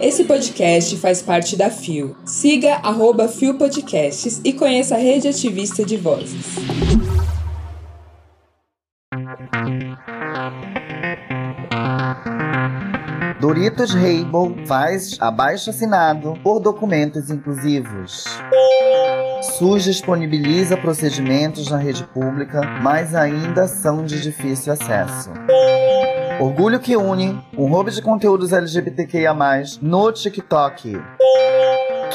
Esse podcast faz parte da FIO. Siga arroba FIO Podcasts e conheça a rede ativista de vozes. Doritos Rainbow faz abaixo assinado por documentos inclusivos. SUS disponibiliza procedimentos na rede pública, mas ainda são de difícil acesso. Orgulho que une um roubo de conteúdos LGBTQIA+, no TikTok.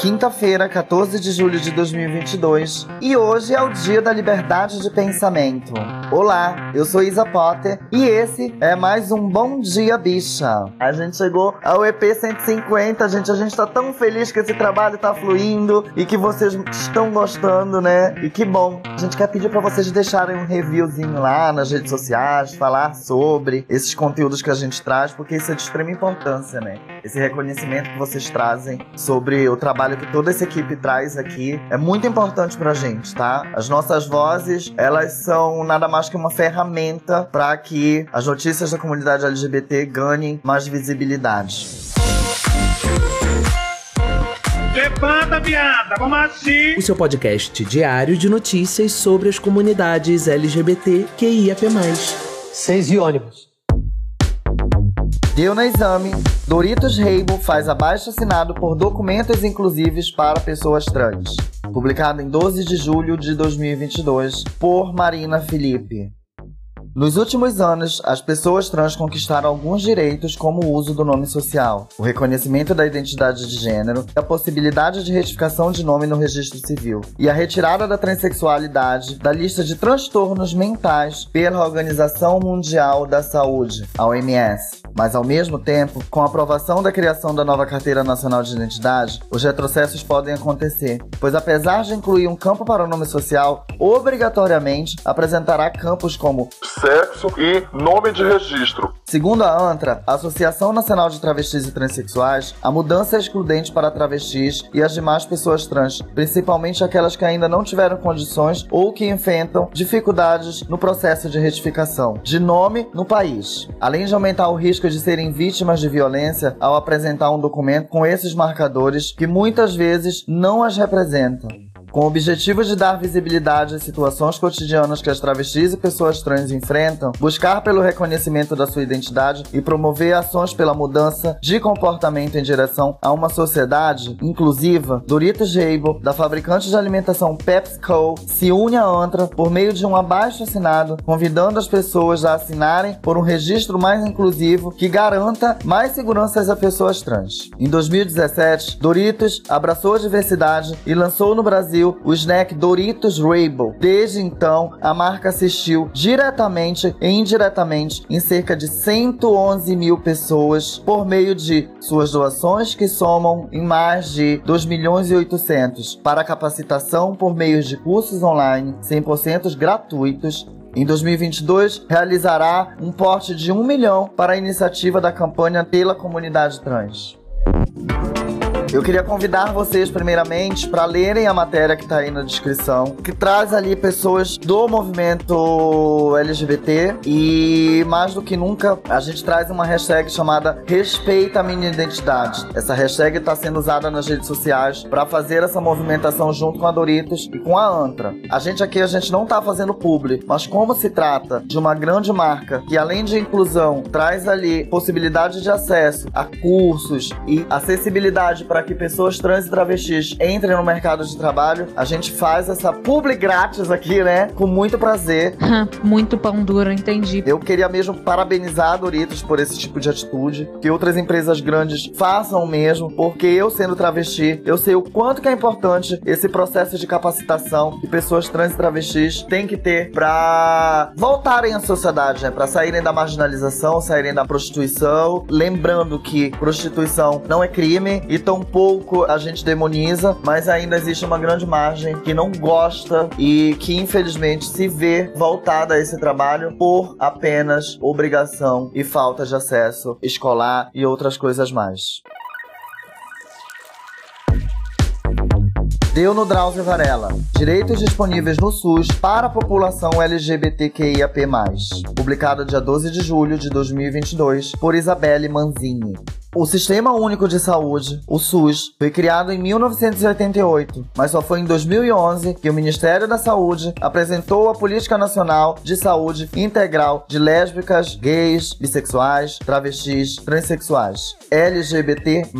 Quinta-feira, 14 de julho de 2022, e hoje é o Dia da Liberdade de Pensamento. Olá, eu sou Isa Potter e esse é mais um Bom Dia Bicha. A gente chegou ao EP 150, gente. A gente tá tão feliz que esse trabalho tá fluindo e que vocês estão gostando, né? E que bom. A gente quer pedir para vocês deixarem um reviewzinho lá nas redes sociais, falar sobre esses conteúdos que a gente traz, porque isso é de extrema importância, né? Esse reconhecimento que vocês trazem sobre o trabalho que toda essa equipe traz aqui é muito importante pra gente, tá? As nossas vozes, elas são nada mais que uma ferramenta para que as notícias da comunidade LGBT ganhem mais visibilidade. Levanta, viada, vamos assim! O seu podcast diário de notícias sobre as comunidades LGBT QIAP+. Seis e ônibus. Deu na exame, Doritos Rainbow faz abaixo assinado por documentos inclusivos para pessoas trans. Publicado em 12 de julho de 2022 por Marina Felipe. Nos últimos anos, as pessoas trans conquistaram alguns direitos, como o uso do nome social, o reconhecimento da identidade de gênero, a possibilidade de retificação de nome no registro civil e a retirada da transexualidade da lista de transtornos mentais pela Organização Mundial da Saúde, a OMS. Mas, ao mesmo tempo, com a aprovação da criação da nova Carteira Nacional de Identidade, os retrocessos podem acontecer, pois, apesar de incluir um campo para o nome social, obrigatoriamente apresentará campos como sexo e nome de registro. Segundo a ANTRA, a Associação Nacional de Travestis e Transsexuais, a mudança é excludente para travestis e as demais pessoas trans, principalmente aquelas que ainda não tiveram condições ou que enfrentam dificuldades no processo de retificação de nome no país. Além de aumentar o risco de serem vítimas de violência ao apresentar um documento com esses marcadores que muitas vezes não as representam. Com o objetivo de dar visibilidade às situações cotidianas que as travestis e pessoas trans enfrentam, buscar pelo reconhecimento da sua identidade e promover ações pela mudança de comportamento em direção a uma sociedade inclusiva, Doritos Rainbow, da fabricante de alimentação PepsiCo, se une à ANTRA por meio de um abaixo assinado, convidando as pessoas a assinarem por um registro mais inclusivo que garanta mais seguranças a pessoas trans. Em 2017, Doritos abraçou a diversidade e lançou no Brasil o snack Doritos Rainbow. Desde então, a marca assistiu diretamente e indiretamente em cerca de 111 mil pessoas por meio de suas doações que somam em mais de 2 milhões e 800 para capacitação por meio de cursos online 100% gratuitos em 2022, realizará um porte de 1 milhão para a iniciativa da campanha pela comunidade trans. Eu queria convidar vocês, primeiramente, para lerem a matéria que está aí na descrição, que traz ali pessoas do movimento LGBT e, mais do que nunca, a gente traz uma hashtag chamada Respeita a Minha Identidade. Essa hashtag está sendo usada nas redes sociais para fazer essa movimentação junto com a Doritos e com a Antra. A gente aqui, a gente não está fazendo publi, mas como se trata de uma grande marca que, além de inclusão, traz ali possibilidade de acesso a cursos e acessibilidade para para que pessoas trans e travestis entrem no mercado de trabalho. A gente faz essa publi grátis aqui, né? Com muito prazer. muito pão duro, entendi. Eu queria mesmo parabenizar a Doritos por esse tipo de atitude. Que outras empresas grandes façam o mesmo, porque eu sendo travesti, eu sei o quanto que é importante esse processo de capacitação que pessoas trans e travestis têm que ter para voltarem à sociedade, né? Para saírem da marginalização, saírem da prostituição. Lembrando que prostituição não é crime e tão pouco a gente demoniza, mas ainda existe uma grande margem que não gosta e que infelizmente se vê voltada a esse trabalho por apenas obrigação e falta de acesso escolar e outras coisas mais. Deu no Drauzio Varela. Direitos disponíveis no SUS para a população LGBTQIAP+. Publicado dia 12 de julho de 2022 por Isabelle Manzini. O Sistema Único de Saúde, o SUS, foi criado em 1988, mas só foi em 2011 que o Ministério da Saúde apresentou a Política Nacional de Saúde Integral de Lésbicas, Gays, Bissexuais, Travestis, Transsexuais, LGBT+.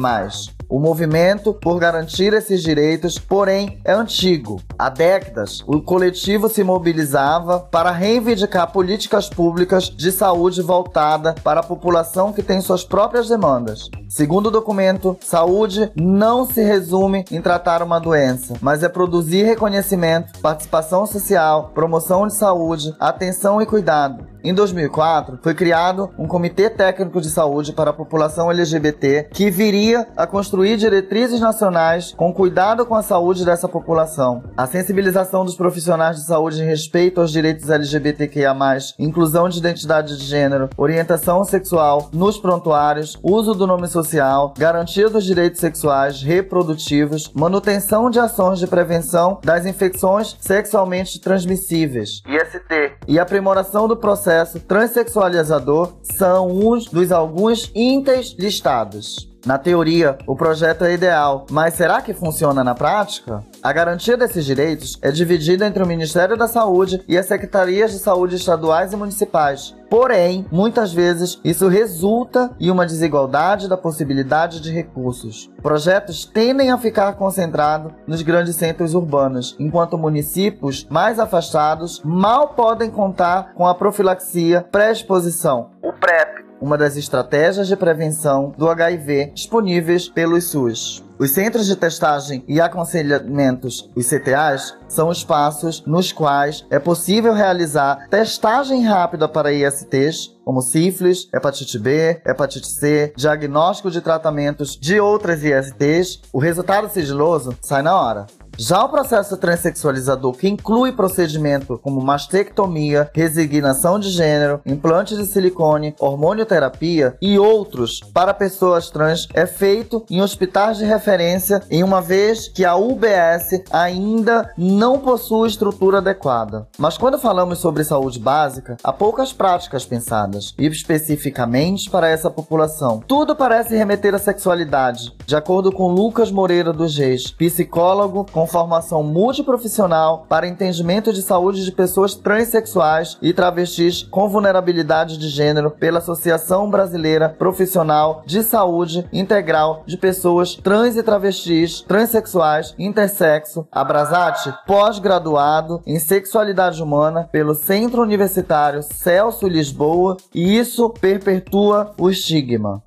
O movimento por garantir esses direitos, porém, é antigo. Há décadas, o coletivo se mobilizava para reivindicar políticas públicas de saúde voltada para a população que tem suas próprias demandas. Segundo o documento, saúde não se resume em tratar uma doença, mas é produzir reconhecimento, participação social, promoção de saúde, atenção e cuidado. Em 2004, foi criado um Comitê Técnico de Saúde para a população LGBT que viria a construir diretrizes nacionais com cuidado com a saúde dessa população. A sensibilização dos profissionais de saúde em respeito aos direitos LGBTQIA+, inclusão de identidade de gênero, orientação sexual nos prontuários, uso do nome social, garantia dos direitos sexuais reprodutivos, manutenção de ações de prevenção das infecções sexualmente transmissíveis, IST, e aprimoração do processo transexualizador são uns dos alguns itens listados. Na teoria, o projeto é ideal, mas será que funciona na prática? A garantia desses direitos é dividida entre o Ministério da Saúde e as secretarias de saúde estaduais e municipais. Porém, muitas vezes isso resulta em uma desigualdade da possibilidade de recursos. Projetos tendem a ficar concentrados nos grandes centros urbanos, enquanto municípios mais afastados mal podem contar com a profilaxia pré-exposição, o PrEP, uma das estratégias de prevenção do HIV disponíveis pelo SUS. Os centros de testagem e aconselhamentos, os CTAs, são espaços nos quais é possível realizar testagem rápida para ISTs, como sífilis, hepatite B, hepatite C, diagnóstico de tratamentos de outras ISTs. O resultado sigiloso sai na hora. Já o processo transexualizador, que inclui procedimento como mastectomia, resignação de gênero, implante de silicone, hormonioterapia e outros para pessoas trans, é feito em hospitais de referência, em uma vez que a UBS ainda não possui estrutura adequada. Mas quando falamos sobre saúde básica, há poucas práticas pensadas, e especificamente para essa população. Tudo parece remeter à sexualidade, de acordo com Lucas Moreira dos Reis, psicólogo com formação multiprofissional para entendimento de saúde de pessoas transexuais e travestis com vulnerabilidade de gênero pela Associação Brasileira Profissional de Saúde Integral de Pessoas Trans e Travestis, Transsexuais, Intersexo, Abrasate, pós-graduado em Sexualidade Humana pelo Centro Universitário Celso Lisboa, e isso perpetua o estigma.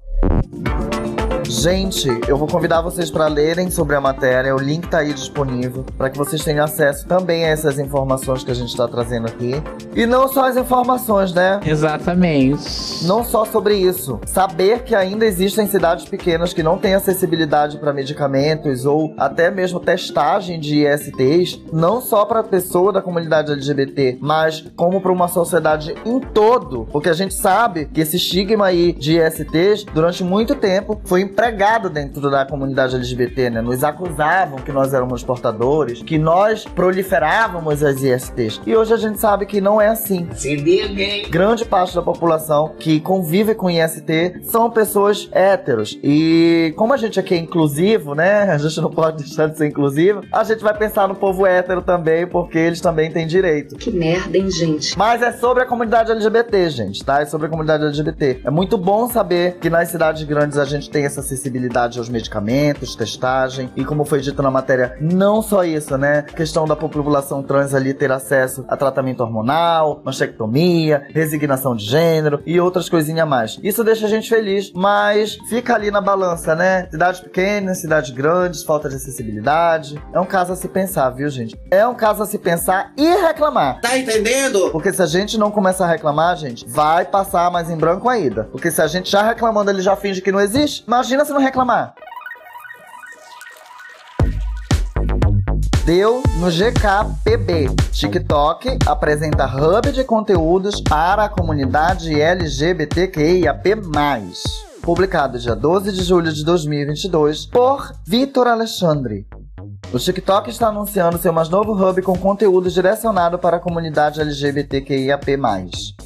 Gente, eu vou convidar vocês para lerem sobre a matéria, o link tá aí disponível para que vocês tenham acesso também a essas informações que a gente está trazendo aqui. E não só as informações, né? Exatamente. Não só sobre isso. Saber que ainda existem cidades pequenas que não têm acessibilidade para medicamentos ou até mesmo testagem de ISTs, não só para pessoa da comunidade LGBT, mas como para uma sociedade em todo. Porque a gente sabe que esse estigma aí de ISTs durante muito tempo foi empregado dentro da comunidade LGBT, né? Nos acusavam que nós éramos portadores, que nós proliferávamos as ISTs. E hoje a gente sabe que não é assim. Se liga, Grande parte da população que convive com IST são pessoas héteros. E como a gente aqui é inclusivo, né? A gente não pode deixar de ser inclusivo. A gente vai pensar no povo hétero também, porque eles também têm direito. Que merda, hein, gente? Mas é sobre a comunidade LGBT, gente, tá? É sobre a comunidade LGBT. É muito bom saber que nas cidades grandes a gente tem essa acessibilidade aos medicamentos, testagem e como foi dito na matéria, não só isso, né? Questão da população trans ali ter acesso a tratamento hormonal, mastectomia, resignação de gênero e outras coisinhas a mais. Isso deixa a gente feliz, mas fica ali na balança, né? Cidades pequenas, cidades grandes, falta de acessibilidade. É um caso a se pensar, viu, gente? É um caso a se pensar e reclamar. Tá entendendo? Porque se a gente não começar a reclamar, gente, vai passar mais em branco ainda. Porque se a gente já reclamando, ele já finge que não existe, imagina se não reclamar. Deu no GKPB. TikTok apresenta hub de conteúdos para a comunidade LGBTQIAP+. Publicado dia 12 de julho de 2022 por Vitor Alexandre. O TikTok está anunciando seu mais novo hub com conteúdo direcionado para a comunidade LGBTQIAP+.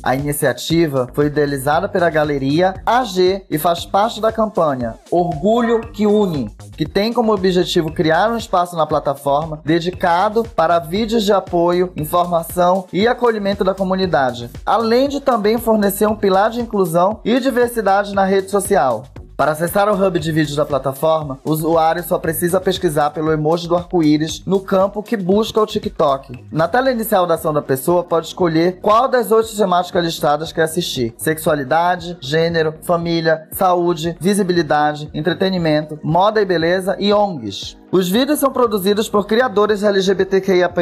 A iniciativa foi idealizada pela galeria AG e faz parte da campanha Orgulho que Une, que tem como objetivo criar um espaço na plataforma dedicado para vídeos de apoio, informação e acolhimento da comunidade, além de também fornecer um pilar de inclusão e diversidade na rede social. Para acessar o hub de vídeos da plataforma, o usuário só precisa pesquisar pelo emoji do arco-íris no campo que busca o TikTok. Na tela inicial da ação da pessoa, pode escolher qual das oito temáticas listadas quer assistir: sexualidade, gênero, família, saúde, visibilidade, entretenimento, moda e beleza e ONGs. Os vídeos são produzidos por criadores LGBTQIAP+,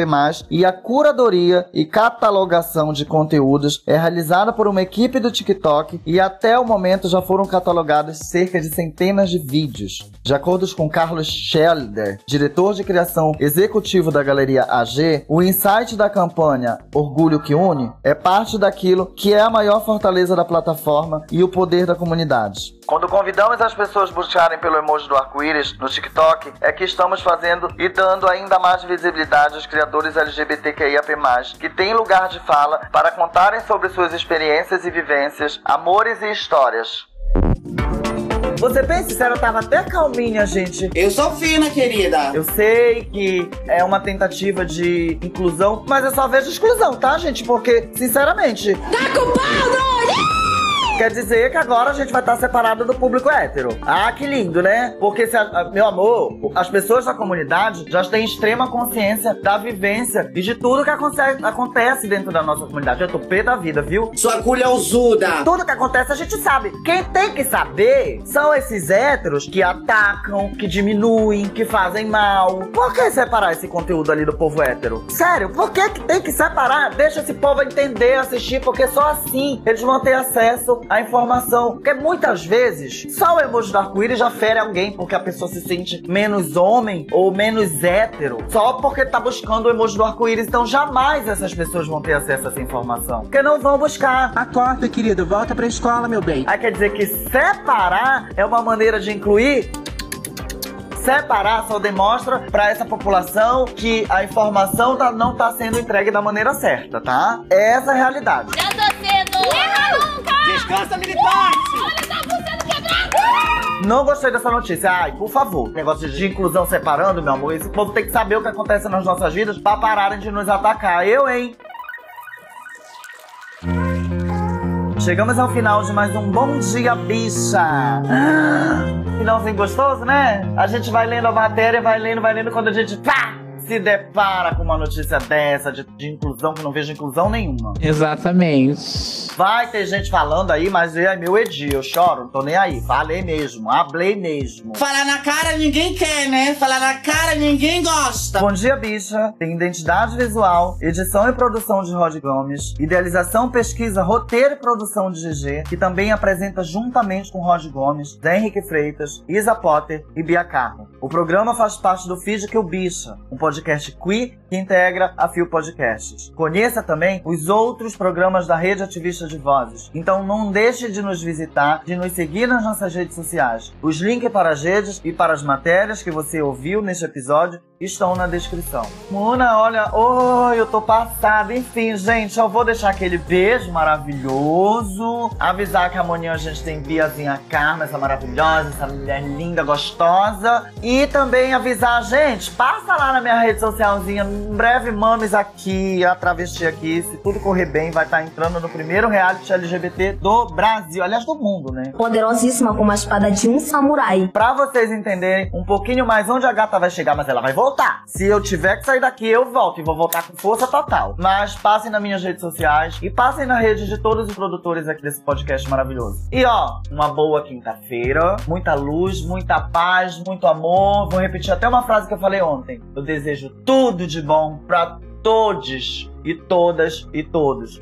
e a curadoria e catalogação de conteúdos é realizada por uma equipe do TikTok e até o momento já foram catalogados cerca de centenas de vídeos. De acordo com Carlos Schelder, diretor de criação executivo da Galeria AG, o insight da campanha Orgulho que Une é parte daquilo que é a maior fortaleza da plataforma e o poder da comunidade. Quando convidamos as pessoas a buscarem pelo emoji do arco-íris no TikTok, é que estamos fazendo e dando ainda mais visibilidade aos criadores LGBTQIAP+, que têm lugar de fala para contarem sobre suas experiências e vivências, amores e histórias. Você bem sincero, eu tava até calminha, gente. Eu sou fina, querida. Eu sei que é uma tentativa de inclusão, mas eu só vejo exclusão, tá, gente? Porque, sinceramente. Tá culpado! Quer dizer que agora a gente vai estar separado do público hétero. Ah, que lindo, né? Porque, se a, meu amor, as pessoas da comunidade já têm extrema consciência da vivência e de tudo que acontece, dentro da nossa comunidade. Eu tô pé da vida, viu? Sua culha usuda. Tudo que acontece a gente sabe. Quem tem que saber são esses héteros que atacam, que diminuem, que fazem mal. Por que separar esse conteúdo ali do povo hétero? Sério, por que, que tem que separar? Deixa esse povo entender, assistir, porque só assim eles vão ter acesso a informação. Porque muitas vezes, só o emoji do arco-íris já fere alguém porque a pessoa se sente menos homem ou menos hétero. Só porque tá buscando o emoji do arco-íris. Então jamais essas pessoas vão ter acesso a essa informação. Porque não vão buscar. Acorda, querido. Volta pra escola, meu bem. Aí quer dizer que separar é uma maneira de incluir separar só demonstra para essa população que a informação tá, não tá sendo entregue da maneira certa, tá? Essa é a realidade. Sendo. Descansa, militante! Não gostei dessa notícia. Ai, por favor. Negócio de inclusão separando, meu amor. Esse povo tem que saber o que acontece nas nossas vidas pra pararem de nos atacar. Eu, hein? Chegamos ao final de mais um Bom Dia Bicha. Finalzinho gostoso, né? A gente vai lendo a matéria, vai lendo, vai lendo, quando a gente pá, se depara com uma notícia dessa de, de inclusão, que não vejo inclusão nenhuma. Exatamente. Vai ter gente falando aí, mas é meu Edi, eu choro, não tô nem aí. Falei mesmo, hablei mesmo. Falar na cara ninguém quer, né? Falar na cara ninguém gosta. Bom Dia Bicha tem identidade visual, edição e produção de Rod Gomes, idealização, pesquisa, roteiro e produção de GG, que também apresenta juntamente com Rod Gomes, Zé Henrique Freitas, Isa Potter e Bia Carmo. O programa faz parte do Feed Que o Bicha, um podcast queer que integra a Fio Podcasts. Conheça também os outros programas da Rede Ativista de Vozes. Então não deixe de nos visitar, de nos seguir nas nossas redes sociais. Os links para as redes e para as matérias que você ouviu neste episódio estão na descrição. Mona, olha, oi, eu tô passada. Enfim, gente, eu vou deixar aquele beijo maravilhoso. Avisar que amanhã a gente tem Biazinha Carmen, essa maravilhosa, essa mulher linda, gostosa. E também avisar, gente, passa lá na minha rede socialzinha. Em breve, mames aqui, a travesti aqui. Se tudo correr bem, vai estar entrando no primeiro reality LGBT do Brasil. Aliás, do mundo, né? Poderosíssima como a espada de um samurai. Pra vocês entenderem um pouquinho mais onde a gata vai chegar, mas ela vai voltar. Se eu tiver que sair daqui, eu volto. E vou voltar com força total. Mas passem nas minhas redes sociais e passem na rede de todos os produtores aqui desse podcast maravilhoso. E ó, uma boa quinta-feira. Muita luz, muita paz, muito amor. Vou repetir até uma frase que eu falei ontem. Eu desejo tudo de bom pra todos e todas e todos.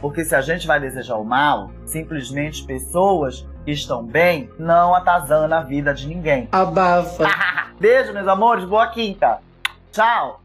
Porque se a gente vai desejar o mal, simplesmente pessoas estão bem não atazana a vida de ninguém. Abafa. Beijo, meus amores. Boa quinta. Tchau.